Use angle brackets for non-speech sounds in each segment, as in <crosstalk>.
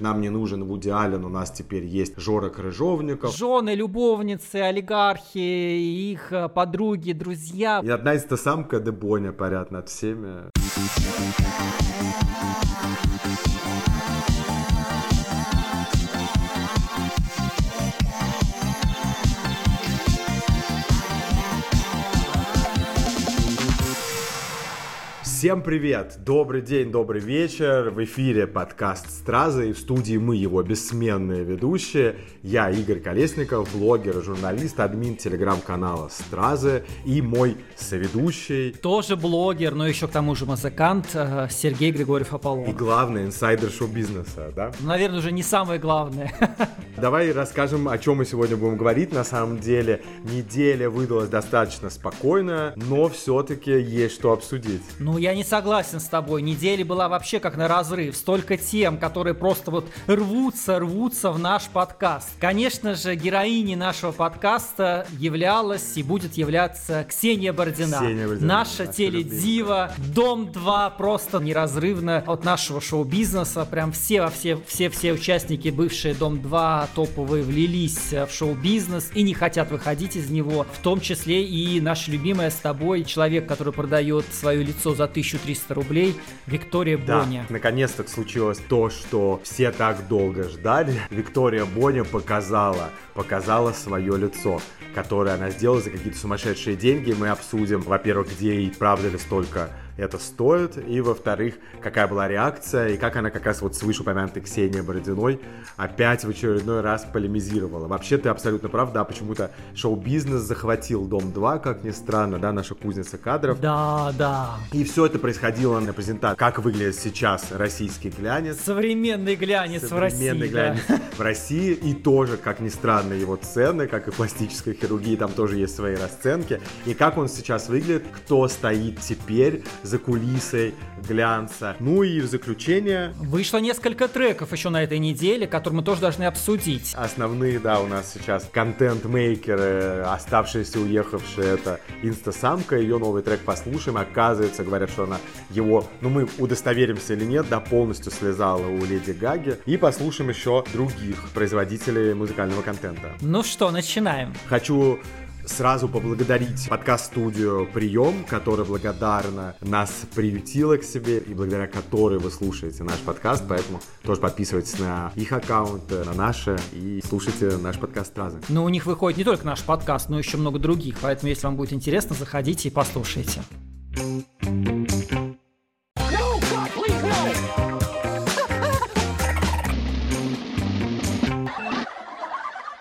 Нам не нужен Вуди Аллен, у нас теперь есть Жора Крыжовников. Жены, любовницы, олигархи, их э, подруги, друзья. И одна из та самка Дебоня парят над всеми. Всем привет! Добрый день, добрый вечер. В эфире подкаст «Стразы» и в студии мы, его бессменные ведущие. Я Игорь Колесников, блогер, журналист, админ телеграм-канала «Стразы» и мой соведущий. Тоже блогер, но еще к тому же музыкант э, Сергей Григорьев Аполлон. И главный инсайдер шоу-бизнеса, да? Наверное, уже не самое главное. <laughs> Давай расскажем, о чем мы сегодня будем говорить. На самом деле, неделя выдалась достаточно спокойная, но все-таки есть что обсудить. Ну, я я не согласен с тобой. Неделя была вообще как на разрыв. Столько тем, которые просто вот рвутся, рвутся в наш подкаст. Конечно же, героиней нашего подкаста являлась и будет являться Ксения Бородина. Ксения Бородина наша теледива. Дом 2 просто неразрывно от нашего шоу-бизнеса. Прям все во все, все, все участники бывшие Дом 2 топовые влились в шоу-бизнес и не хотят выходить из него. В том числе и наша любимая с тобой человек, который продает свое лицо за 1300 рублей Виктория да, Боня. наконец-то случилось то, что все так долго ждали. Виктория Боня показала, показала свое лицо, которое она сделала за какие-то сумасшедшие деньги. Мы обсудим, во-первых, где и правда ли столько это стоит, и, во-вторых, какая была реакция, и как она как раз вот с вышеупомянутой Ксенией Бородиной опять в очередной раз полемизировала. Вообще, ты абсолютно прав, да, почему-то шоу-бизнес захватил Дом-2, как ни странно, да, наша кузница кадров. Да, да. И все это происходило на презентации. Как выглядит сейчас российский глянец. Современный глянец Современный в России. глянец да. в России. И тоже, как ни странно, его цены, как и пластической хирургии, там тоже есть свои расценки. И как он сейчас выглядит, кто стоит теперь за кулисой глянца. Ну и в заключение... Вышло несколько треков еще на этой неделе, которые мы тоже должны обсудить. Основные, да, у нас сейчас контент-мейкеры, оставшиеся, уехавшие, это Инстасамка, ее новый трек послушаем, оказывается, говорят, что она его, ну мы удостоверимся или нет, да, полностью слезала у Леди Гаги. И послушаем еще других производителей музыкального контента. Ну что, начинаем. Хочу сразу поблагодарить подкаст-студию «Прием», которая благодарна нас приютила к себе и благодаря которой вы слушаете наш подкаст, поэтому тоже подписывайтесь на их аккаунты, на наши и слушайте наш подкаст сразу. Ну, у них выходит не только наш подкаст, но еще много других, поэтому если вам будет интересно, заходите и послушайте.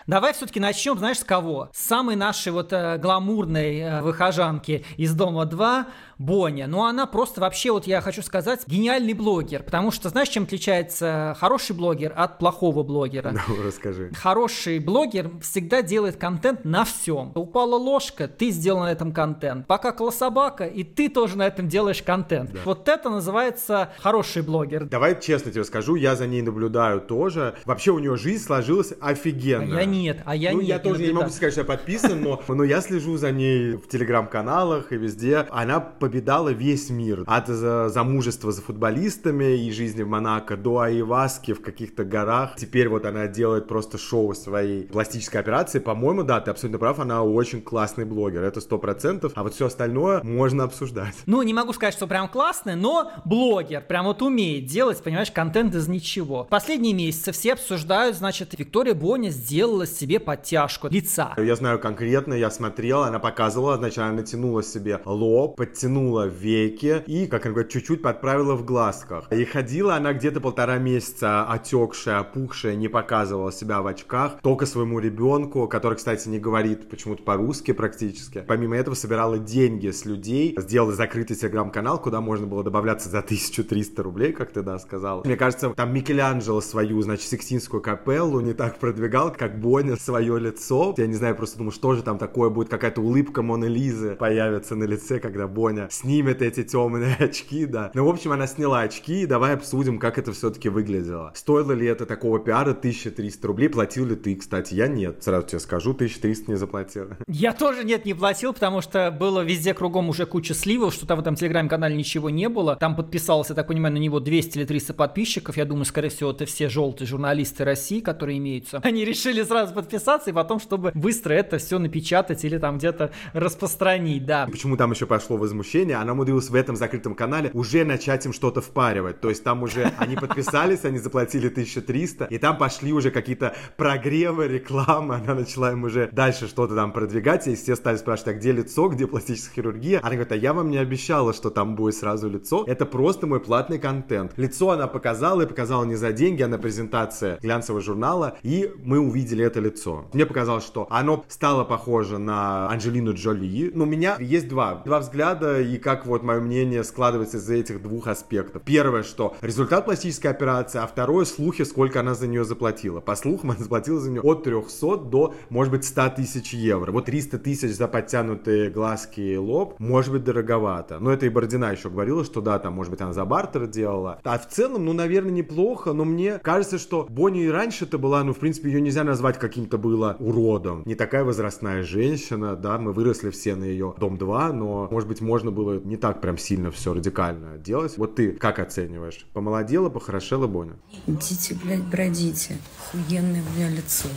Давай все-таки начнем, знаешь, с кого? С самой нашей вот э, гламурной э, выхожанки из Дома 2, Боня. Ну, она просто вообще, вот я хочу сказать, гениальный блогер. Потому что, знаешь, чем отличается хороший блогер от плохого блогера? Ну, расскажи. Хороший блогер всегда делает контент на всем. Упала ложка, ты сделал на этом контент. Покакала собака, и ты тоже на этом делаешь контент. Да. Вот это называется хороший блогер. Давай честно тебе скажу, я за ней наблюдаю тоже. Вообще у нее жизнь сложилась офигенно. я нет, а я ну, нет. я тоже не могу сказать, что я подписан, но, но я слежу за ней в телеграм-каналах и везде. Она победала весь мир. От за- замужества за футболистами и жизни в Монако до Айваски в каких-то горах. Теперь вот она делает просто шоу своей пластической операции. По-моему, да, ты абсолютно прав, она очень классный блогер. Это сто процентов. А вот все остальное можно обсуждать. Ну, не могу сказать, что прям классный, но блогер прям вот умеет делать, понимаешь, контент из ничего. Последние месяцы все обсуждают, значит, Виктория Боня сделала себе подтяжку лица. Я знаю конкретно, я смотрел, она показывала, значит, она натянула себе лоб, подтянула веки и, как она говорит, чуть-чуть подправила в глазках. И ходила она где-то полтора месяца отекшая, опухшая, не показывала себя в очках, только своему ребенку, который, кстати, не говорит почему-то по-русски практически. Помимо этого собирала деньги с людей, сделала закрытый телеграм-канал, куда можно было добавляться за 1300 рублей, как ты, да, сказал. Мне кажется, там Микеланджело свою, значит, Сикстинскую капеллу не так продвигал, как Боня Боня свое лицо. Я не знаю, просто думаю, что же там такое будет, какая-то улыбка Моны Лизы появится на лице, когда Боня снимет эти темные <laughs> очки, да. Ну, в общем, она сняла очки, и давай обсудим, как это все-таки выглядело. Стоило ли это такого пиара 1300 рублей? Платил ли ты, кстати? Я нет, сразу тебе скажу, 1300 не заплатил. <laughs> Я тоже нет, не платил, потому что было везде кругом уже куча сливов, что там в этом телеграм-канале ничего не было. Там подписалось, я так понимаю, на него 200 или 300 подписчиков. Я думаю, скорее всего, это все желтые журналисты России, которые имеются. <laughs> Они решили сразу подписаться и потом, чтобы быстро это все напечатать или там где-то распространить, да. Почему там еще пошло возмущение? Она умудрилась в этом закрытом канале уже начать им что-то впаривать. То есть там уже <laughs> они подписались, они заплатили 1300, и там пошли уже какие-то прогревы, рекламы. Она начала им уже дальше что-то там продвигать, и все стали спрашивать, а где лицо, где пластическая хирургия? Она говорит, а я вам не обещала, что там будет сразу лицо. Это просто мой платный контент. Лицо она показала, и показала не за деньги, а на презентации глянцевого журнала, и мы увидели это лицо. Мне показалось, что оно стало похоже на Анджелину Джоли. Но у меня есть два, два взгляда, и как вот мое мнение складывается из этих двух аспектов. Первое, что результат пластической операции, а второе, слухи, сколько она за нее заплатила. По слухам, <laughs> она заплатила за нее от 300 до, может быть, 100 тысяч евро. Вот 300 тысяч за подтянутые глазки и лоб, может быть, дороговато. Но это и Бородина еще говорила, что да, там, может быть, она за бартер делала. А в целом, ну, наверное, неплохо, но мне кажется, что Бонни и раньше-то была, ну, в принципе, ее нельзя назвать каким-то было уродом. Не такая возрастная женщина, да, мы выросли все на ее Дом-2, но, может быть, можно было не так прям сильно все радикально делать. Вот ты как оцениваешь? Помолодела, похорошела Боня? Идите, блядь, бродите. Охуенное у меня лицо.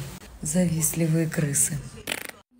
Завистливые крысы.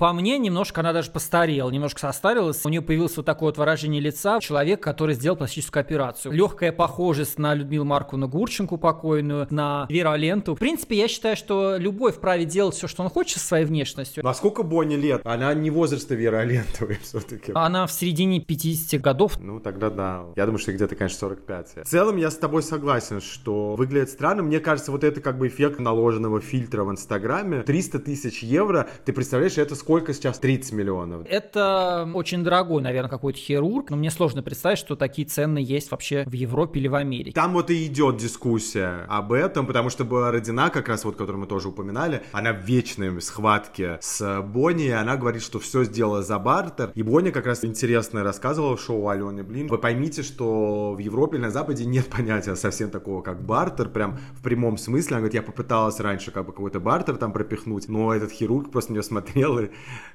По мне, немножко она даже постарела, немножко состарилась. У нее появилось вот такое вот выражение лица человека, который сделал пластическую операцию. Легкая похожесть на Людмилу Марковну Гурченко покойную, на Веру Аленту. В принципе, я считаю, что любой вправе делать все, что он хочет со своей внешностью. Ну, а сколько Бонни лет? Она не возраста Веры Алентовой <laughs> все-таки. Она в середине 50 годов. Ну, тогда да. Я думаю, что где-то, конечно, 45. В целом, я с тобой согласен, что выглядит странно. Мне кажется, вот это как бы эффект наложенного фильтра в Инстаграме. 300 тысяч евро. Ты представляешь, это сколько сколько сейчас? 30 миллионов. Это очень дорогой, наверное, какой-то хирург, но мне сложно представить, что такие цены есть вообще в Европе или в Америке. Там вот и идет дискуссия об этом, потому что была Родина, как раз вот, которую мы тоже упоминали, она в вечной схватке с Бонни, и она говорит, что все сделала за бартер, и Бонни как раз интересно рассказывала в шоу Алены Блин. Вы поймите, что в Европе или на Западе нет <laughs> понятия совсем такого, как бартер, прям в прямом смысле. Она говорит, я попыталась раньше как бы какой-то бартер там пропихнуть, но этот хирург просто на нее смотрел и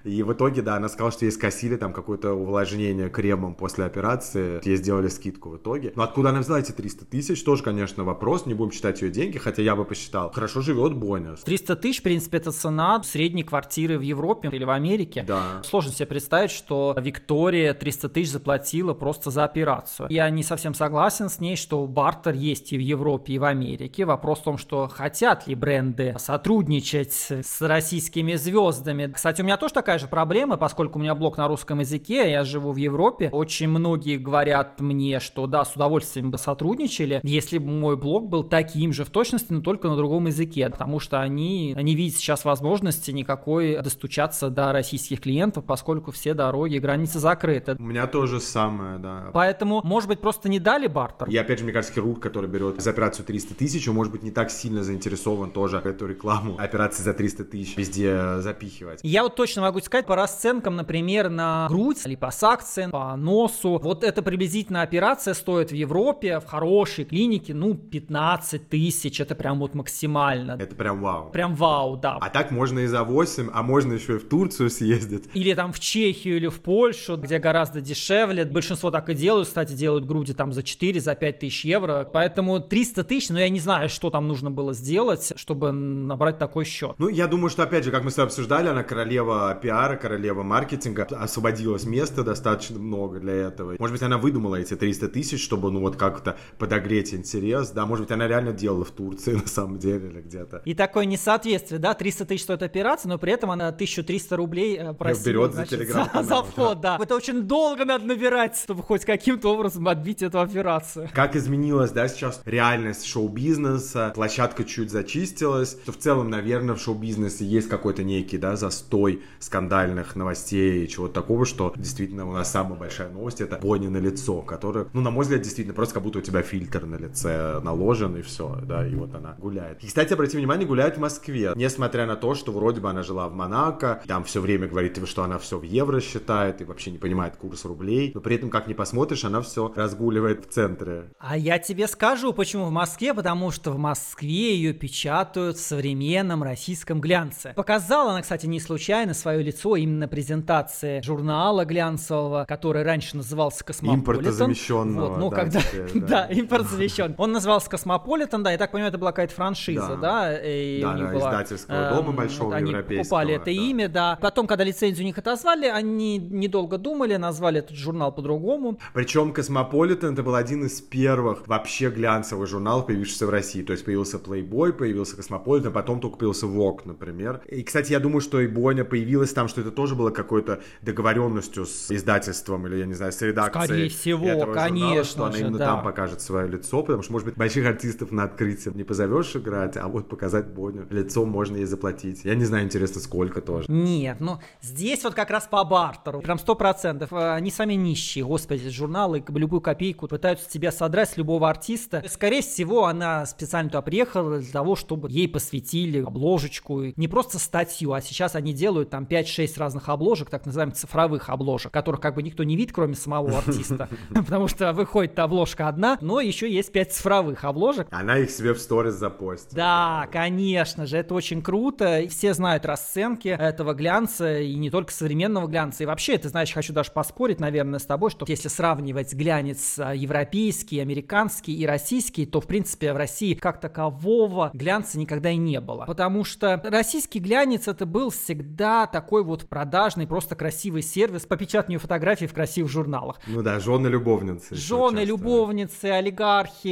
и в итоге, да, она сказала, что ей скосили там какое-то увлажнение кремом после операции. Ей сделали скидку в итоге. Но откуда она взяла эти 300 тысяч, тоже, конечно, вопрос. Не будем считать ее деньги, хотя я бы посчитал. Хорошо живет Боня. 300 тысяч, в принципе, это цена средней квартиры в Европе или в Америке. Да. Сложно себе представить, что Виктория 300 тысяч заплатила просто за операцию. Я не совсем согласен с ней, что бартер есть и в Европе, и в Америке. Вопрос в том, что хотят ли бренды сотрудничать с российскими звездами. Кстати, у меня тоже такая же проблема, поскольку у меня блог на русском языке, я живу в Европе. Очень многие говорят мне, что да, с удовольствием бы сотрудничали, если бы мой блог был таким же в точности, но только на другом языке, потому что они не видят сейчас возможности никакой достучаться до российских клиентов, поскольку все дороги, границы закрыты. У меня тоже самое, да. Поэтому, может быть, просто не дали бартер? И опять же, мне кажется, хирург, который берет за операцию 300 тысяч, он может быть не так сильно заинтересован тоже эту рекламу операции за 300 тысяч везде запихивать. Я вот точно могу сказать по расценкам, например, на грудь, липосакция, по носу. Вот эта приблизительно операция стоит в Европе, в хорошей клинике, ну, 15 тысяч. Это прям вот максимально. Это прям вау. Прям вау, да. А так можно и за 8, а можно еще и в Турцию съездить. Или там в Чехию или в Польшу, где гораздо дешевле. Большинство так и делают, кстати, делают груди там за 4, за 5 тысяч евро. Поэтому 300 тысяч, но я не знаю, что там нужно было сделать, чтобы набрать такой счет. Ну, я думаю, что, опять же, как мы с тобой обсуждали, она королева пиара, королева маркетинга, освободилось места достаточно много для этого. Может быть, она выдумала эти 300 тысяч, чтобы, ну, вот как-то подогреть интерес, да, может быть, она реально делала в Турции, <laughs> на самом деле, или где-то. И такое несоответствие, да, 300 тысяч стоит операция, но при этом она 1300 рублей э, просила, Берет значит, за телеграм за, за вход, да. Это очень долго надо набирать, чтобы хоть каким-то образом отбить эту операцию. Как изменилась, да, сейчас реальность шоу-бизнеса, площадка чуть зачистилась, что в целом, наверное, в шоу-бизнесе есть какой-то некий, да, застой скандальных новостей и чего-то такого, что действительно у нас самая большая новость это Бонни на лицо, которая, ну, на мой взгляд, действительно просто как будто у тебя фильтр на лице наложен и все, да, и вот она гуляет. И, кстати, обрати внимание, гуляет в Москве, несмотря на то, что вроде бы она жила в Монако, там все время говорит, что она все в евро считает и вообще не понимает курс рублей, но при этом, как не посмотришь, она все разгуливает в центре. А я тебе скажу, почему в Москве, потому что в Москве ее печатают в современном российском глянце. Показала она, кстати, не случайно свое лицо именно на презентации журнала глянцевого, который раньше назывался Космополитен. Импортозамещенного. Вот, ну, да, когда... теперь, <laughs> да, импортозамещен. Он назывался Космополитен, да, я так понимаю, это была какая-то франшиза, Да. да? и у Да, них да, была, издательского дома эм, большого вот Они европейского, покупали это да. имя, да. Потом, когда лицензию у них отозвали, они недолго думали, назвали этот журнал по-другому. Причем Космополитен это был один из первых вообще глянцевых журналов, появившихся в России. То есть появился Playboy, появился Космополитен, потом только появился Vogue, например. И, кстати, я думаю, что и Боня появилась там, что это тоже было какой-то договоренностью с издательством или, я не знаю, с редакцией Скорее всего, этого журнала, конечно что она же, именно да. там покажет свое лицо, потому что, может быть, больших артистов на открытие не позовешь играть, а вот показать Боню лицом можно ей заплатить. Я не знаю, интересно, сколько тоже. Нет, ну здесь вот как раз по бартеру. Прям сто процентов. Э, Они сами нищие, господи, журналы любую копейку пытаются тебя содрать с любого артиста. Скорее всего, она специально туда приехала для того, чтобы ей посвятили обложечку. Не просто статью, а сейчас они делают там 5-6 разных обложек, так называемых цифровых обложек, которых как бы никто не видит, кроме самого <laughs> артиста. <laughs> Потому что выходит обложка одна, но еще есть 5 цифровых обложек. Она их себе в сторис запостит. Да, конечно же, это очень круто. Все знают расценки этого глянца, и не только современного глянца. И вообще, ты знаешь, хочу даже поспорить, наверное, с тобой, что если сравнивать глянец а, европейский, американский и российский, то, в принципе, в России как такового глянца никогда и не было. Потому что российский глянец это был всегда такой вот продажный, просто красивый сервис по печатанию фотографий в красивых журналах. Ну да, жены-любовницы. еще Жены, часто. любовницы, олигархи,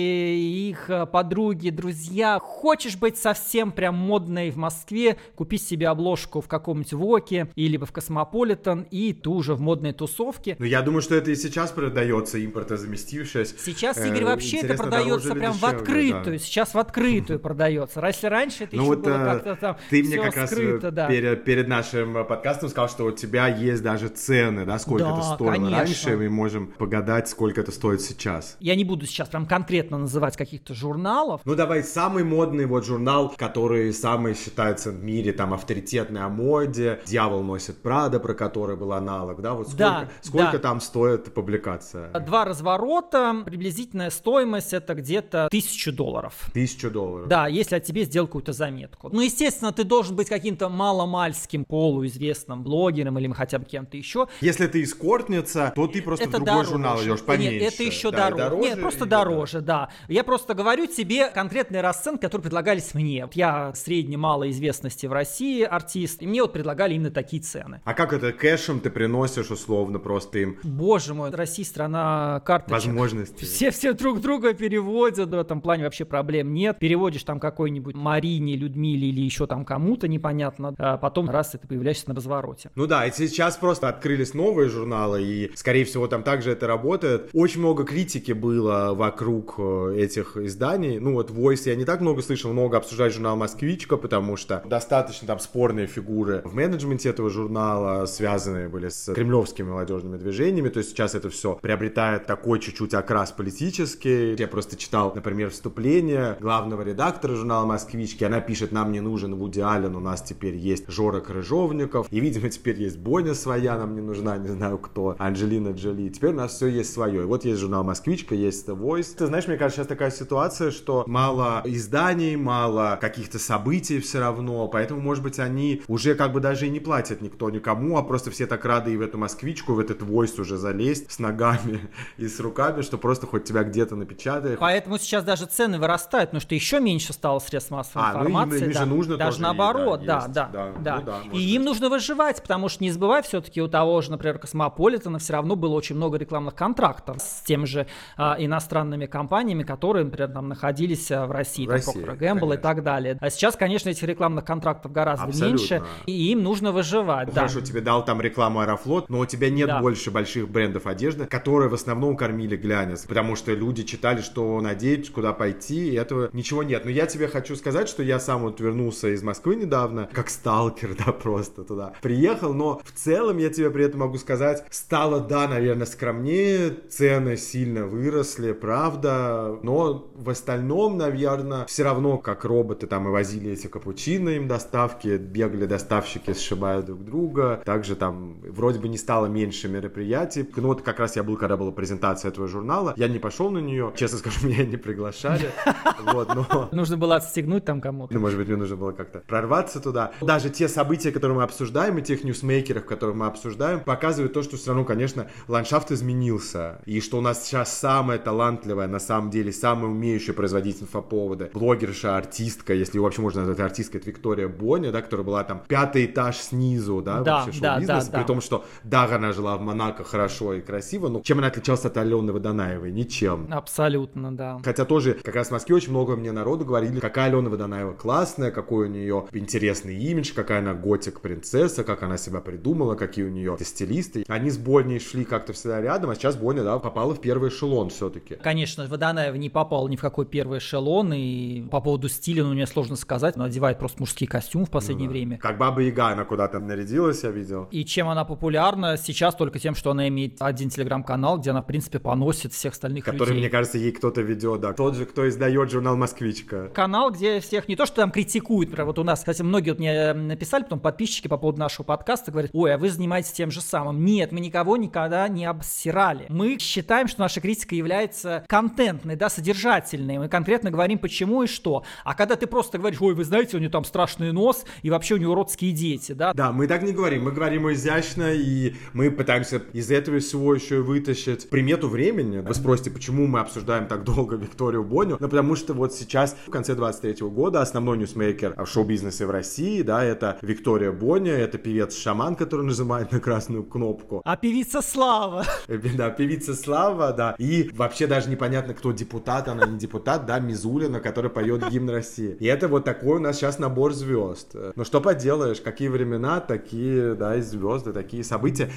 их э, подруги, друзья. Хочешь быть совсем прям модной в Москве, купи себе обложку в каком-нибудь Vogue или в Космополитен, и ты уже в модной тусовке. Ну, я думаю, что это и сейчас продается, импортозаместившись. Сейчас, Э, Игорь, вообще это продается прям в открытую. да. Сейчас в открытую <laughs> продается. Если раньше это Ну еще вот было э, как-то там ты мне как раз да. перед, перед нашим подкастом сказал, что у тебя есть даже цены, да, сколько Да, это стоило конечно. раньше, мы можем погадать, сколько это стоит сейчас. Я не буду сейчас прям конкретно называть каких-то журналов, Ну давай, самый модный вот журнал, который самый считается в мире там авторитетный о моде, «Дьявол носит Прада», про который был аналог, да, вот сколько, Да, сколько да. там стоит публикация? Два разворота, приблизительная стоимость это где-то тысячу долларов. Тысячу долларов. Да, если о тебе сделал какую-то заметку. Ну, естественно, ты должен быть каким-то маломальским полуизвестным блогером или хотя бы кем-то еще. Если ты эскортница, то ты просто в другой дороже. журнал идешь Нет, поменьше. это еще Да, и дороже. Нет, просто дороже, да. Я просто говорю тебе конкретные расценки, которые предлагались мне. Вот Я средней малой известности в России артист, и мне вот предлагали именно такие цены. А как это кэшем ты приносишь условно просто им Боже мой, Россия страна карточек. возможности? Все, все друг друга переводят, в этом плане вообще проблем нет. Переводишь там какой-нибудь Марине, Людмиле или еще там кому-то непонятно, а потом раз и ты появляешься на развороте. Ну да, и сейчас просто открылись новые журналы, и, скорее всего, там также это работает. Очень много критики было вокруг э, этих изданий. Ну вот Voice я не так много слышал, много обсуждать журнал «Москвичка», потому что достаточно там спорные фигуры в менеджменте этого журнала, связанные были с кремлевскими молодежными движениями, то есть сейчас это все приобретает такой чуть-чуть окрас политический. Я просто читал, например, вступление главного редактора журнала «Москвички», она пишет, нам не нужен Вуди Аллен, у нас теперь есть Жора Крыжовников, и, видимо, теперь есть Боня своя, нам не нужна, не знаю кто, Анджелина Джоли. Теперь у нас все есть свое. И вот есть журнал «Москвичка», есть The Voice. Ты знаешь, мне кажется, сейчас такая ситуация, что мало изданий, мало каких-то событий все равно, поэтому, может быть, они уже как бы даже и не платят никто никому, а просто все так рады и в эту «Москвичку», в этот Voice уже залезть с ногами <laughs> и с руками, что просто хоть тебя где-то напечатают. Поэтому сейчас даже цены вырастают, потому что еще меньше стало средств массовой А, ну, им- информации. им же да. нужно даже тоже, и, наоборот, да, да, есть, да, да. да. Ну да, может и им нужно выживать, потому что не забывай, все-таки у того же, например, Космополитена все равно было очень много рекламных контрактов с теми же а, иностранными компаниями, которые, например, там находились а, в России, В там России, Procter Gamble и так далее. А сейчас, конечно, этих рекламных контрактов гораздо Абсолютно. меньше, и им нужно выживать. Ну, да. Хорошо, тебе дал там рекламу Аэрофлот, но у тебя нет Да. больше больших брендов одежды, которые в основном кормили глянец, потому что люди читали, что надеть, куда пойти, и этого ничего нет. Но я тебе хочу сказать, что я сам вот вернулся из Москвы недавно, как сталкер, да, просто туда приехал, но в целом я тебе при этом могу сказать, стало, да, наверное, скромнее, цены сильно выросли, правда, но в остальном, наверное, все равно, как роботы там и возили эти капучино им доставки, бегали доставщики, сшибая друг друга, также там вроде бы не стало меньше мероприятий, ну вот как раз я был, когда была презентация этого журнала, я не пошел на нее, честно скажу, <laughs> меня не приглашали, <laughs> вот, но... Нужно было отстегнуть там кому-то. Ну, может быть, мне нужно было как-то прорваться туда. Даже те события, которые мы обсуждаем, и тех ньюсмейкеров, которые мы обсуждаем, показывают то, что все равно, конечно, ландшафт изменился. И что у нас сейчас самая талантливая, на самом деле, самая умеющая производить инфоповоды, блогерша, артистка, если ее вообще можно назвать артисткой, это Виктория Боня, да, которая была там пятый этаж снизу, да, Да, вообще да, шоу-бизнеса, да, при да. том, что, да, она жила в Монако хорошо и красиво, но чем она отличалась от Алены Водонаевой? Ничем. Абсолютно, да. Хотя тоже как раз в Москве очень много мне народу говорили, какая Алена Водонаева классная, какой у нее интересный имидж, какая она готик-принцесса, как она себя придумала, какие у нее стилисты. Они с Бонней шли как-то всегда рядом, а сейчас Боння, да, попала в первый эшелон все-таки. Конечно, Водонаева не попал ни в какой первый эшелон, и по поводу стиля, ну, мне сложно сказать, она одевает просто мужские костюмы в последнее время. Как Баба Яга она куда-то нарядилась, я видел. И чем она популярна сейчас только тем, что она имеет один телеграм-канал, где она, в принципе, поносит всех остальных Который, людей. мне кажется, ей кто-то ведет, да. Тот же, кто издает журнал «Москвичка». канал, где всех не то, что там критикуют, например, вот у нас, кстати, многие вот мне написали, потом подписчики по поводу нашего подкаста, говорят, ой, а вы занимаетесь тем же самым. Нет, мы никого никогда не обсирали. Мы считаем, что наша критика является контентной, да, содержательной. Мы конкретно говорим, почему и что. А когда ты просто говоришь, ой, вы знаете, у него там страшный нос, и вообще у него уродские дети, да, Да, мы так не говорим, мы говорим изящно, и мы пытаемся из этого всего еще и вытащить примету времени. Вы спросите, почему мы обсуждаем так долго Викторию Боню? Ну, потому что вот сейчас, в конце 23 года, основной ньюсмейкер в шоу-бизнесе в России, да, это Виктория Боня, это певец Shaman, который нажимает на красную кнопку. а певица Слава. Э, Да, певица Слава, да. И вообще даже непонятно, кто депутат, она не депутат, да, Мизулина, который поет гимн России. И это вот такой у нас сейчас набор звезд. Ну что поделаешь, какие времена, такие, да, и звезды, такие события.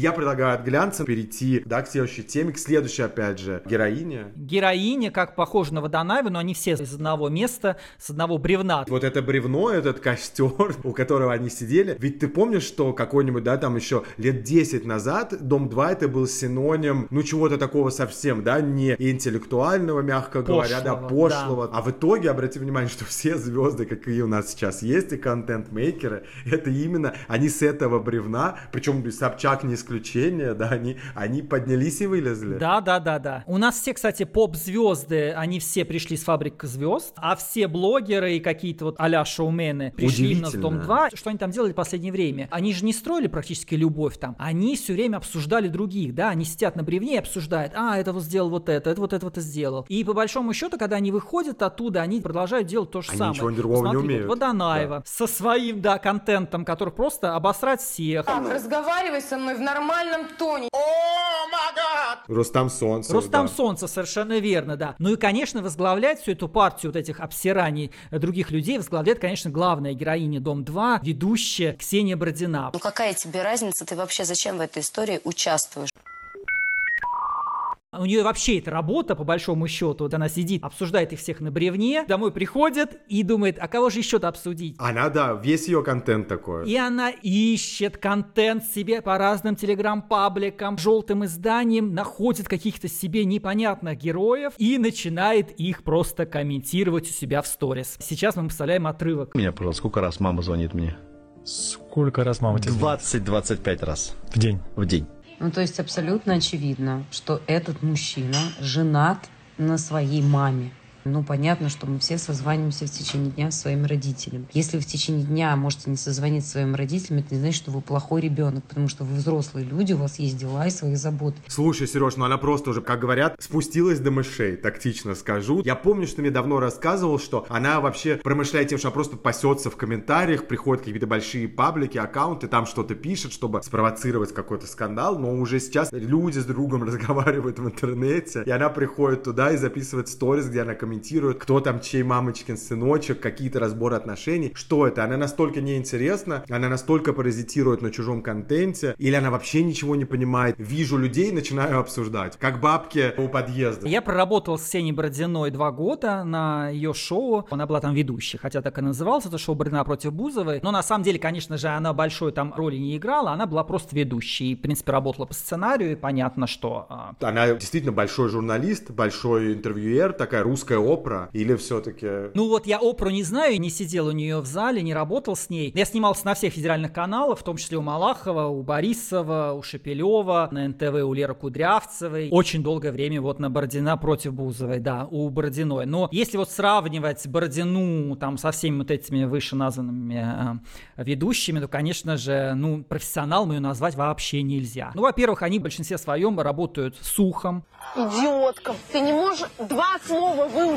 Я предлагаю от глянца перейти, да, к следующей теме, к следующей, опять же, героине. Героиня, как похожа на Водонаеву, но они все из одного места, с одного бревна. Вот это бревно, этот костер, <laughs> у которого они сидели. Ведь ты помнишь, что какой-нибудь, да, там еще лет 10 назад Дом 2 это был синоним, ну, чего-то такого совсем, да, не интеллектуального, мягко говоря, да, Пошлого, пошлого. А в итоге, обрати внимание, что все звезды, какие у нас сейчас есть, и контент-мейкеры, это именно, они с этого бревна, причем Собчак не исключение, да, они, они поднялись и вылезли. Да, да, да, да. У нас все, кстати, поп-звезды, они все пришли с фабрик звезд, а все блогеры и какие-то вот а-ля шоумены пришли именно в Дом Удивительно. 2. Что они там делали в последнее время? Они же не строили практически любовь там. Они все время обсуждали других, да, они сидят на бревне и обсуждают, а, это вот сделал вот это, это вот это вот и сделал. И по большому счету, когда они выходят оттуда, они продолжают делать то же Они самое. ничего другого не Посмотри, умеют. Вот Водонаева со своим, да, контентом, который просто обосрать всех. Так, разговаривай со мной в нормальном тоне. Рустам Солнце. Рустам да. Солнце, совершенно верно, да. Ну и, конечно, возглавляет всю эту партию вот этих обсираний э, других людей, возглавляет, конечно, главная героиня Дом-2, ведущая Ксения Бродина. Ну какая тебе разница, ты вообще зачем в этой истории участвуешь? У нее вообще это работа, по большому счету. Вот она сидит, обсуждает их всех на бревне, домой приходит и думает, а кого же еще-то обсудить? Она, да, весь ее контент такой. И она ищет контент себе по разным телеграм-пабликам, желтым изданиям, находит каких-то себе непонятных героев и начинает их просто комментировать у себя в сторис. Сейчас мы представляем отрывок. Меня, пожалуйста, сколько раз мама звонит мне? Сколько раз мама тебе звонит 20-25 раз в день? в день. Ну, то есть абсолютно очевидно, что этот мужчина женат на своей маме. Ну, понятно, что мы все созваниваемся в течение дня с своими родителями. Если вы в течение дня можете не созвониться с своими родителями, это не значит, что вы плохой ребенок, потому что вы взрослые люди, у вас есть дела и свои заботы. Слушай, Сереж, ну она просто уже, как говорят, спустилась до мышей, тактично скажу. Я помню, что мне давно рассказывал, что она вообще промышляет тем, что она просто пасется в комментариях, приходят какие-то большие паблики, аккаунты, там что-то пишет, чтобы спровоцировать какой-то скандал, но уже сейчас люди с другом <laughs> разговаривают в интернете, и она приходит туда и записывает сторис, где она комментирует комментирует, кто там чей мамочкин сыночек, какие-то разборы отношений. Что это? Она настолько неинтересна, она настолько паразитирует на чужом контенте, или она вообще ничего не понимает. Вижу людей, начинаю обсуждать, как бабки у подъезда. Я проработал с Сеней Бородиной два года на ее шоу. Она была там ведущей, хотя так и называлось это шоу Бородина против Бузовой. Но на самом деле, конечно же, она большой там роли не играла, она была просто ведущей. И, в принципе, работала по сценарию, и понятно, что... а, Она действительно большой журналист, большой интервьюер, такая русская опера, или все-таки... Ну вот я Опру не знаю, не сидел у нее в зале, не работал с ней. Я снимался на всех федеральных каналах, в том числе у Малахова, у Борисова, у Шепелева, на НТВ у Леры Кудрявцевой. Очень долгое время вот на Бородина против Бузовой, да, у Бородиной. Но если вот сравнивать Бородину там со всеми вот этими вышеназванными э, ведущими, то, конечно же, ну, профессионалом ее назвать вообще нельзя. Ну, во-первых, они в большинстве своем работают с ухом, Идиотка, ты не можешь два слова выучить.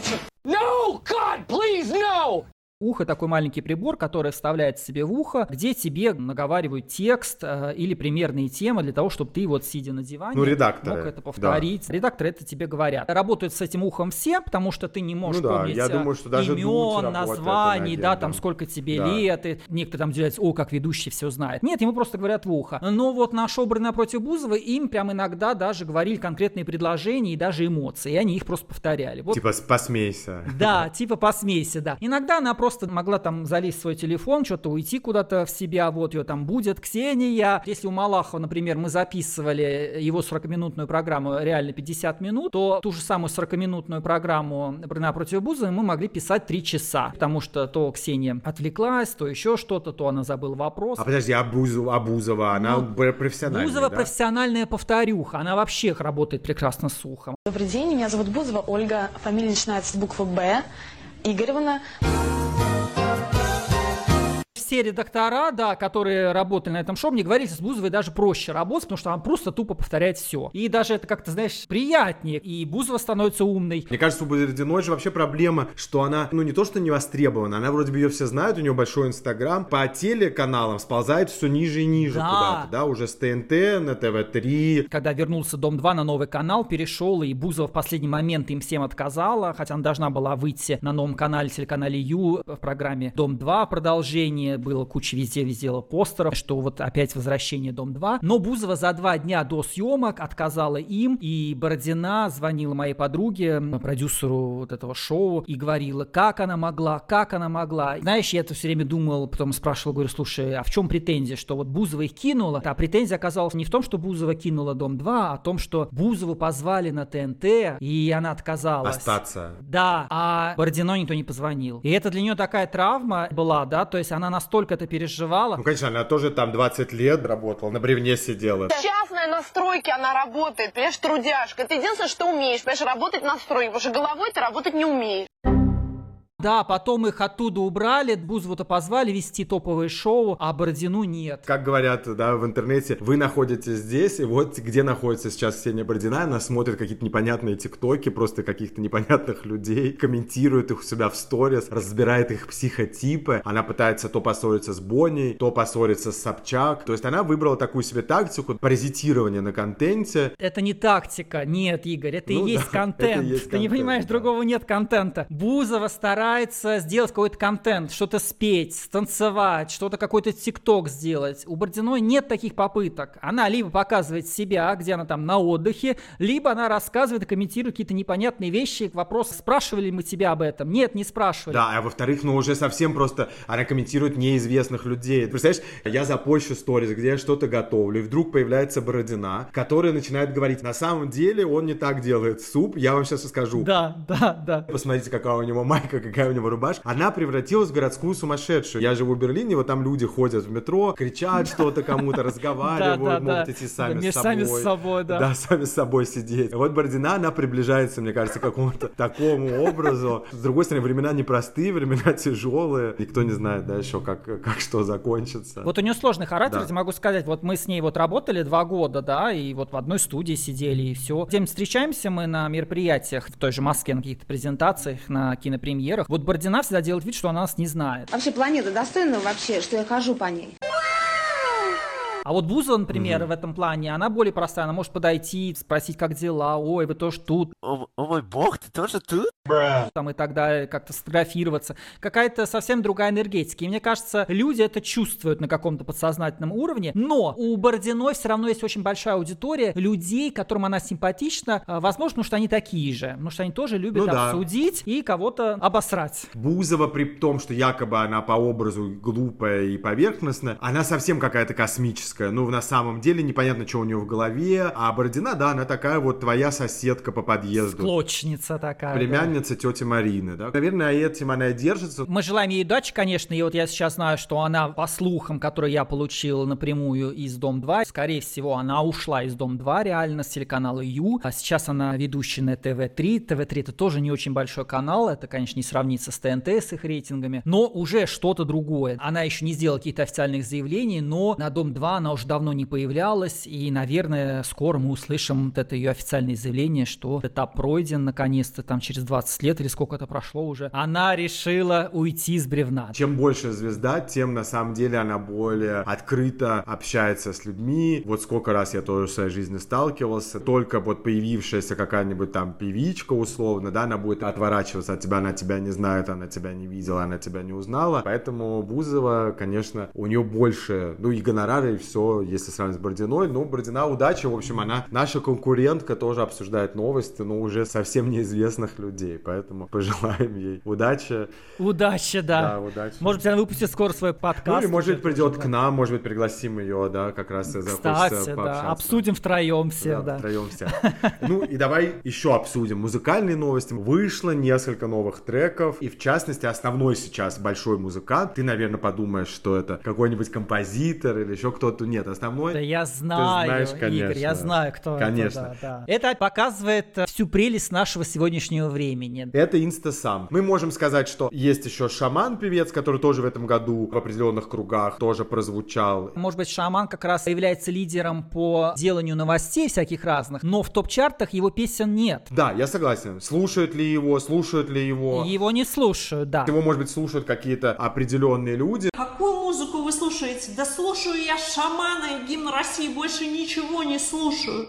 No, God, please, no. Ухо такой маленький прибор, который вставляется себе в ухо, где тебе наговаривают текст э, или примерные темы для того, чтобы ты вот сидя на диване Ну, редакторы, мог это повторить. Редакторы это тебе говорят. Работают с этим ухом все, потому что ты не можешь Ну да, помнить я э, думаю, что даже имен, названий, да, там да. сколько тебе Да. лет. И некоторые там удивляются, о, как ведущий все знает. Нет, ему просто говорят в ухо. Но вот на шоу «Бородина против Бузовой» им прям иногда даже говорили конкретные предложения и даже эмоции, и они их просто повторяли. Вот Типа, посмейся. да, типа посмейся, да. Иногда она просто могла там залезть в свой телефон, что-то уйти куда-то в себя, вот ее там будет Ксения. Если у Малахова, например, мы записывали его 40-минутную программу реально 50 минут, то ту же самую 40-минутную программу «Брына против Бузовой» мы могли писать 3 часа, потому что то Ксения отвлеклась, то еще что-то, то она забыла вопрос. А подожди, а Бузу- а Бузова, она Ну, профессиональная, Бузова да? профессиональная повторюха, она вообще работает прекрасно с ухом. Добрый день, меня зовут Бузова Ольга, фамилия начинается с буквы Б. Игоревна. Все редактора, да, которые работали на этом шоу, мне говорили, с Бузовой даже проще работать, потому что она просто тупо повторяет все. И даже это как-то, знаешь, приятнее. И Бузова становится умной. Мне кажется, у Бородиной же вообще проблема, что она, ну не то что не востребована, она вроде бы ее все знают, у нее большой инстаграм, по телеканалам сползает все ниже и ниже Да. куда-то, да, уже с ТНТ на ТВ-3, Когда вернулся Дом-2 на новый канал, перешел, и Бузова в последний момент им всем отказала, хотя она должна была выйти на новом канале, телеканале Ю, в программе Дом-2 продолжение, было куча везде-везде постеров, что вот опять возвращение Дом-2. Но Бузова за два дня до съемок отказала им, и Бородина звонила моей подруге, продюсеру вот этого шоу, и говорила, как она могла, как она могла. Знаешь, я это все время думал, потом спрашивал, говорю, слушай, а в чем претензия, что вот Бузова их кинула? А претензия оказалась не в том, что Бузова кинула Дом-2, а о том, что Бузову позвали на ТНТ, и она отказалась. остаться. Да, а Бородино никто не позвонил. И это для нее такая травма была, да, то есть она настолько это переживала. Ну, конечно, она тоже там 20 лет работала, на бревне сидела. Частная на стройке она работает, понимаешь, трудяшка. Это единственное, что умеешь, понимаешь, работать на стройке, потому что головой ты работать не умеешь. Да, потом их оттуда убрали, Бузову-то позвали вести топовые шоу, а Бородину нет. Как говорят, да, в интернете, вы находитесь здесь, и вот где находится сейчас Ксения Бородина, она смотрит какие-то непонятные тиктоки, просто каких-то непонятных людей, комментирует их у себя в сторис, разбирает их психотипы, она пытается то поссориться с Бонни, то поссориться с Собчак, то есть она выбрала такую себе тактику паразитирования на контенте, Это не тактика, нет, Игорь, это Ну и есть да, контент. <laughs> это и есть Ты не контент, понимаешь, да. другого нет контента. Бузова старается сделать какой-то контент, что-то спеть, станцевать, что-то какой-то тикток сделать. У Бородиной нет таких попыток. Она либо показывает себя, где она там на отдыхе, либо она рассказывает и комментирует какие-то непонятные вещи. Вопрос, спрашивали мы тебя об этом? Нет, не спрашивали. Да, а во-вторых, ну уже совсем просто она комментирует неизвестных людей. Представляешь, я запощу сторис, где я что-то готовлю, и вдруг появляется Бородина, которая начинает говорить, на самом деле он не так делает суп, я вам сейчас расскажу. Да, да, да. Посмотрите, какая у него майка, какая у него рубашка. Она превратилась в городскую сумасшедшую. Я живу в Берлине, вот там люди ходят в метро, кричат что-то кому-то, разговаривают, могут идти сами с собой. сами с собой, да. Да, сами с собой сидеть. Вот Бородина, она приближается, мне кажется, к какому-то такому образу. С другой стороны, времена непростые, времена тяжелые. Никто не знает, да, еще как, как что закончится. Вот у нее сложный характер, Да. я могу сказать, вот мы с ней вот работали два года, да, и вот в одной студии сидели, и все. Мы встречаемся мы на мероприятиях, в той же Москве, на каких-то презентациях, на кинопремьерах. Вот Бородина всегда делает вид, что она нас не знает. Вообще планета достойна вообще, что я хожу по ней? А вот Бузова, например, в этом плане, она более простая. Она может подойти, спросить, как дела, ой, вы тоже тут, О, о мой бог, ты тоже тут? там и так далее, как-то сфотографироваться. Какая-то совсем другая энергетика. И мне кажется, люди это чувствуют на каком-то подсознательном уровне. Но у Бородиной все равно есть очень большая аудитория людей, которым она симпатична, а, возможно, потому что они такие же. Потому что они тоже любят Ну да. обсудить и кого-то обосрать. Бузова, при том, что якобы она по образу глупая и поверхностная, она совсем какая-то космическая. Ну, на самом деле, непонятно, что у нее в голове. А Бородина, да, она такая вот твоя соседка по подъезду. Склочница такая. да. Племянница тети Марины, да. Наверное, этим она и держится. Мы желаем ей удачи, конечно, и вот я сейчас знаю, что она, по слухам, которые я получил напрямую из Дом-2, скорее всего, она ушла из Дом-2 реально с телеканала Ю, а сейчас она ведущая на ТВ-3. ТВ-3 это тоже не очень большой канал, это, конечно, не сравнится с ТНТ с их рейтингами, но уже что-то другое. Она еще не сделала какие-то официальных заявлений, но на Дом-2 она уже давно не появлялась, и, наверное, скоро мы услышим вот это ее официальное заявление, что этап пройден наконец-то, там через 20 лет или сколько это прошло уже. Она решила уйти с бревна. Чем больше звезда, тем на самом деле она более открыто общается с людьми. Вот сколько раз я тоже в своей жизни сталкивался. Только вот появившаяся какая-нибудь там певичка условно, да, она будет отворачиваться от тебя, она тебя не знает, она тебя не видела, она тебя не узнала. Поэтому Бузова, конечно, у нее больше, ну и гонорары, и все, если сравнивать с Бородиной. Ну, Бородина удача, в общем, она наша конкурентка, тоже обсуждает новости, но уже совсем неизвестных людей. Поэтому пожелаем ей удачи. Удачи, да. Да, удачи. Может быть, она выпустит скоро свой подкаст. Ну или, может быть, придет к да. нам, может быть, пригласим ее, да, как раз и захочется Кстати, да, обсудим втроем все, да. втроем все. <laughs> Ну и давай еще обсудим музыкальные новости. Вышло несколько новых треков, и в частности, основной сейчас большой музыкант. Ты, наверное, подумаешь, что это какой-нибудь композитор или еще кто-то. Нет, основной... Да я знаю, знаешь, Игорь, конечно. я знаю, кто Конечно. это. да, да. Это показывает э, всю прелесть нашего сегодняшнего времени. Это инстасам. Мы можем сказать, что есть еще шаман-певец, который тоже в этом году в определенных кругах тоже прозвучал. Может быть, Шаман как раз является лидером по деланию новостей всяких разных, но в топ-чартах его песен нет. Да, я согласен. Слушают ли его, слушают ли его. Его не слушают, да. Его, может быть, слушают какие-то определенные люди. Какую музыку вы слушаете? Да слушаю я шамана и гимн России, больше ничего не слушаю.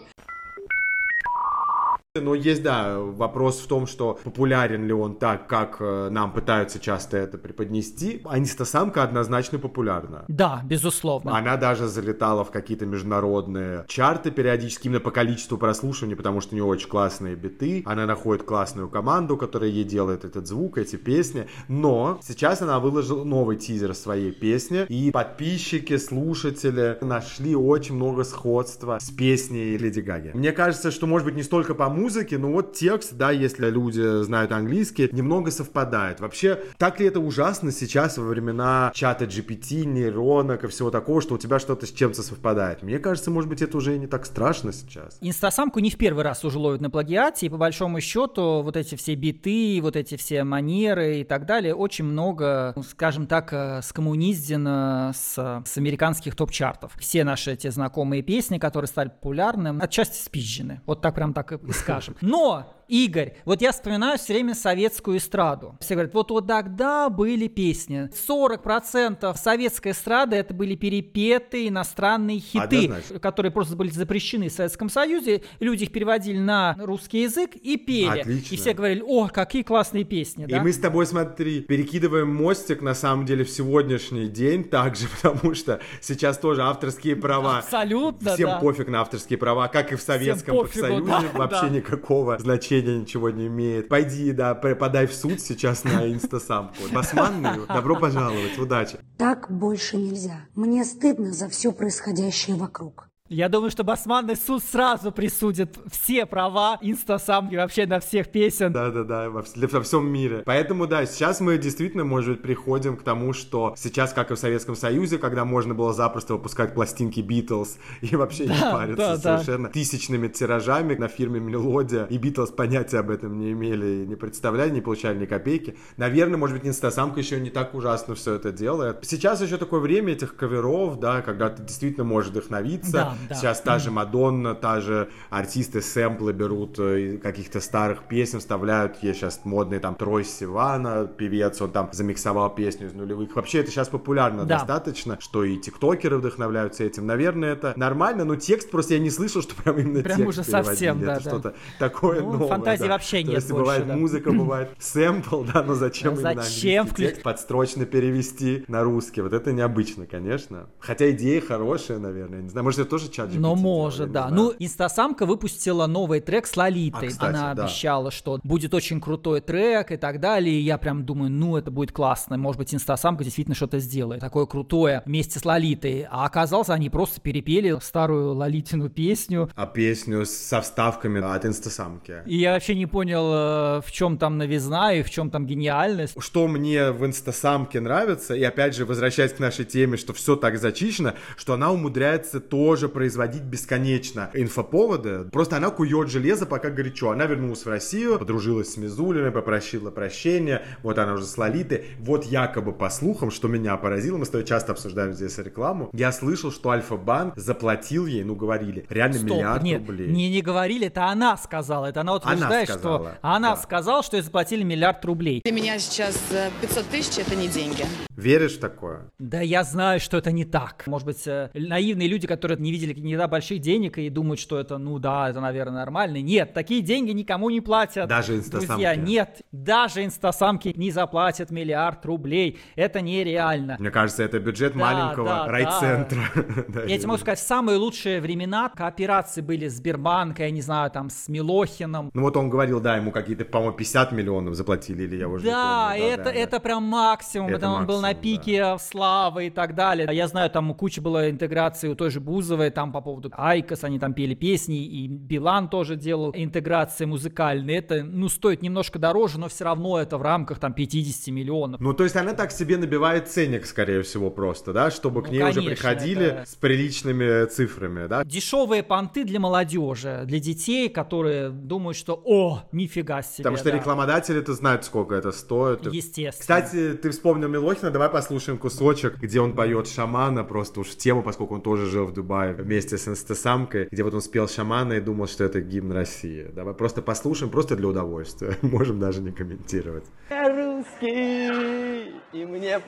Но есть, да, вопрос в том, что популярен ли он так, как э, нам пытаются часто это преподнести. А инстасамка однозначно популярна. Да, безусловно. Она даже залетала в какие-то международные чарты периодически именно по количеству прослушиваний, потому что у нее очень классные биты. Она находит классную команду, которая ей делает этот звук, эти песни. Но сейчас она выложила новый тизер своей песни, и подписчики, слушатели нашли очень много сходства с песней Леди Гаги. Мне кажется, что, может быть, не столько по музыке, но вот текст, да, если люди знают английский, немного совпадает. Вообще, так ли это ужасно сейчас во времена чата GPT, нейронок и всего такого, что у тебя что-то с чем-то совпадает? Мне кажется, может быть, это уже не так страшно сейчас. Инстасамку не в первый раз уже ловят на плагиате, и по большому счету вот эти все биты, вот эти все манеры и так далее, очень много, ну, скажем так, э, скоммуниздено с, с американских топ-чартов. Все наши эти знакомые песни, которые стали популярны, отчасти спизжены. Вот так прям так и скажем. Но Игорь, вот я вспоминаю все время советскую эстраду. Все говорят, вот, вот тогда были песни. 40% советской эстрады это были перепетые иностранные хиты, Однозначно. которые просто были запрещены в Советском Союзе. Люди их переводили на русский язык и пели. Отлично. И все говорили, о, какие классные песни. И да? мы с тобой, смотри, перекидываем мостик, на самом деле, в сегодняшний день также, <laughs> потому что сейчас тоже авторские права. Абсолютно, Всем да. пофиг на авторские права, как и в Советском пофигу, Союзе, <laughs> да, вообще да. никакого значения ничего не имеет. Пойди, да, подай в суд сейчас на инстасамку. Басманную, добро пожаловать, удачи. Так больше нельзя. Мне стыдно за все происходящее вокруг. Я думаю, что Басманный суд сразу присудит все права инстасамки вообще на всех песен. Да-да-да, во, во всем мире. Поэтому, да, сейчас мы действительно, может быть, приходим к тому, что сейчас, как и в Советском Союзе, когда можно было запросто выпускать пластинки Битлз и вообще не Да, париться да, да. совершенно тысячными тиражами на фирме Мелодия, и Битлз понятия об этом не имели, не представляли, не получали ни копейки. Наверное, может быть, инстасамка еще не так ужасно все это делает. Сейчас еще такое время этих каверов, да, когда ты действительно можешь вдохновиться, Да. Да, да. Сейчас та же Мадонна, та же артисты сэмплы берут э, каких-то старых песен, вставляют. Есть сейчас модный там Трой Сивана, певец, он там замиксовал песню из нулевых. Вообще это сейчас популярно Да. достаточно, что и тиктокеры вдохновляются этим. Наверное, это нормально, но текст просто я не слышал, что прям именно Прям текст уже совсем, да, это да. что-то такое Ну, новое. фантазии да. вообще То нет есть больше, бывает да. музыка, бывает <laughs> сэмпл, да, но зачем Ну, именно зачем английский вклю- текст подстрочно перевести на русский? Вот это необычно, конечно. Хотя идея хорошая, наверное. Не знаю, может, это тоже чат Но GPT может, делал, я да. Ну, Инстасамка выпустила новый трек с Лолитой. А, кстати, Она да. обещала, что будет очень крутой трек и так далее. И я прям думаю, ну, это будет классно. Может быть, Инстасамка действительно что-то сделает. Такое крутое вместе с Лолитой. А оказалось, они просто перепели старую Лолитину песню. А песню со вставками от инстасамки. И я вообще не понял, э, в чем там новизна и в чем там гениальность. Что мне в инстасамке нравится, и опять же, возвращаясь к нашей теме, что все так зачищено, что она умудряется тоже производить бесконечно инфоповоды. Просто она кует железо, пока горячо. Она вернулась в Россию, подружилась с Мизулиной, попросила прощения. Вот она уже с Лолитой. Вот якобы по слухам, что меня поразило, мы с тобой часто обсуждаем здесь рекламу, я слышал, что Альфа-банк заплатил ей, ну говорили, реально Стоп, миллиард нет, рублей. не, не говорили, это она сказала. Это она утверждает, что сказала, она да. сказала, что ей заплатили миллиард рублей. Для меня сейчас э, 500 тысяч это не деньги. Веришь в такое? Да я знаю, что это не так. Может быть, э, наивные люди, которые не видели никогда больших денег и думают, что это, ну да, это, наверное, нормально. Нет, такие деньги никому не платят. Даже инстасамки? Друзья, нет, даже инстасамки не заплатят миллиард рублей. Это нереально. Мне кажется, это бюджет Да, маленького да, райцентра. <laughs> Да, Я тебе могу сказать, самые лучшие времена кооперации были с Сбербанка, я не знаю, там, с Милохиным. Ну вот он говорил, да, ему какие-то, по-моему, 50 миллионов заплатили, или я уже Да, не помню. это, это прям максимум. Это Это он был на максимум, пике славы и так далее. А Я знаю, там куча была интеграции у той же Бузовой, там по поводу IQOS, они там пели песни, и Билан тоже делал интеграции музыкальные. Это, ну, стоит немножко дороже, но все равно это в рамках там 50 миллионов. Ну, то есть она так себе набивает ценник, скорее всего, просто, да, чтобы к Ну, ней уже конечно, приходили это- с приличными цифрами, да? Дешевые понты для молодежи, для детей, которые думают, что «О, нифига себе». Потому что да». рекламодатели-то знают, сколько это стоит. Естественно. Кстати, ты вспомнил Милохина, давай послушаем кусочек, где он поет шамана, просто уж в тему, поскольку он тоже жил в Дубае вместе с инстасамкой, где вот он спел шамана и думал, что это гимн России. Давай просто послушаем, просто для удовольствия. <laughs> Можем даже не комментировать. Я русский, и мне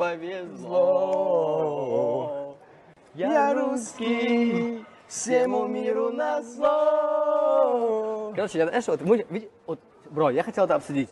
повезло. Я русский, всему миру назло. Короче, я, знаешь, вот мы, вот, бро, я хотел это обсудить.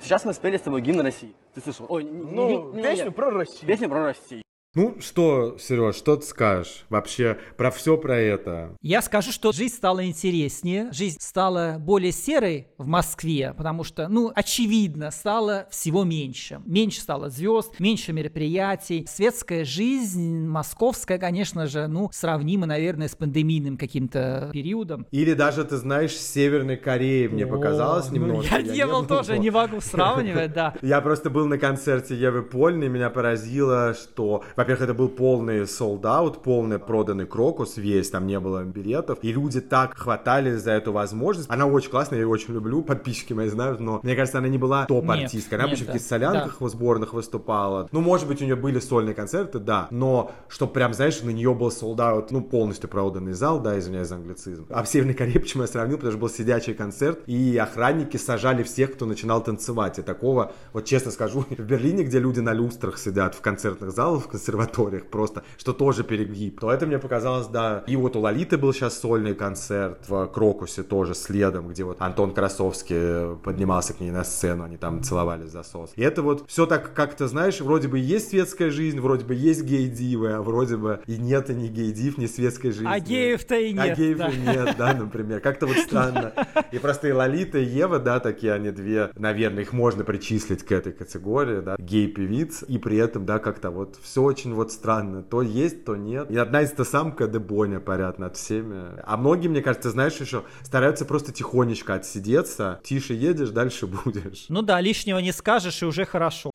Сейчас мы спели с тобой гимн России. Ты слышал? Ой, не- не- Ну, не- не- песню про Россию. Песню про Россию. Ну что, Сереж, что ты скажешь вообще про все про это? Я скажу, что жизнь стала интереснее, жизнь стала более серой в Москве, потому что, ну, очевидно, стало всего меньше. Меньше стало звезд, меньше мероприятий. Светская жизнь московская, конечно же, ну, сравнима, наверное, с пандемийным каким-то периодом. Или даже, ты знаешь, с Северной Кореей мне показалось О, ну, немножко. я не был был, тоже, <laughs> не могу сравнивать, да. Я просто был на концерте Евы Польной, меня поразило, что, во-первых, это был полный sold out, полный проданный крокус весь, там не было билетов, и люди так хватались за эту возможность. Она очень классная, я ее очень люблю, подписчики мои знают, но мне кажется, она не была топ-артисткой. Она обычно в да, каких-то солянках в сборных выступала. Ну, может быть, у нее были сольные концерты, да, но что прям, знаешь, на нее был sold out, ну, полностью проданный зал, да, извиняюсь за англицизм. А в Северной Корее почему я сравнил, потому что был сидячий концерт, и охранники сажали всех, кто начинал танцевать. И такого, вот честно скажу, <laughs> в Берлине, где люди на люстрах сидят в концертных залах, в консерваториях просто, что тоже перегиб, то это мне показалось, да. И вот у Лолиты был сейчас сольный концерт в Крокусе тоже следом, где вот Антон Красовский поднимался к ней на сцену, они там целовались за сос. И это вот все так как-то, знаешь, вроде бы есть светская жизнь, вроде бы есть гей-дивы, а вроде бы и нет и ни гей-див, ни светской жизни. А геев-то и нет. А геев да. и нет, да, например. Как-то вот странно. И просто и Лолита, и Ева, да, такие они две, наверное, их можно причислить к этой категории, да, гей-певиц, и при этом, да, как-то вот все очень вот странно. То есть, то нет. И одна из самка Дебоня парят над всеми. А многие, мне кажется, знаешь, еще стараются просто тихонечко отсидеться. Тише едешь, дальше <laughs> будешь. Ну да, лишнего не скажешь, и уже хорошо.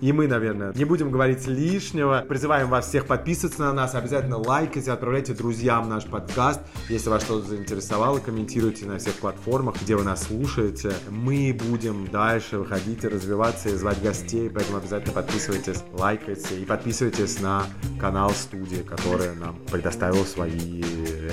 И мы, наверное, не будем говорить лишнего. Призываем вас всех подписываться на нас, обязательно лайкайте, отправляйте друзьям наш подкаст. Если вас что-то заинтересовало, комментируйте на всех платформах, где вы нас слушаете. Мы будем дальше выходить и развиваться, и звать гостей, поэтому обязательно подписывайтесь, лайкайте и подписывайтесь на канал студии, которая нам предоставила свои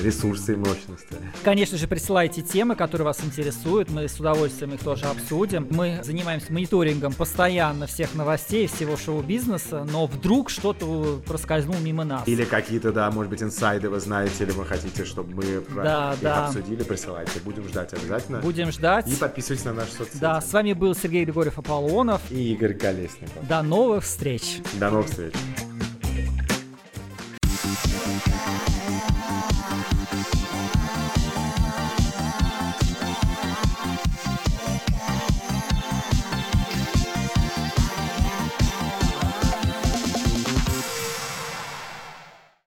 ресурсы и мощности. Конечно же, присылайте темы, которые вас интересуют, мы с удовольствием их тоже обсудим. Мы занимаемся мониторингом постоянно всех новостей, всего шоу-бизнеса, но вдруг что-то проскользнул мимо нас. Или какие-то, да, может быть, инсайды вы знаете, или вы хотите, чтобы мы да, их да. обсудили, присылайте. Будем ждать обязательно. Будем ждать. И подписывайтесь на наши соцсети. Да, с вами был Сергей Григорьев Аполлонов. И Игорь Колесников. До новых встреч. До новых встреч.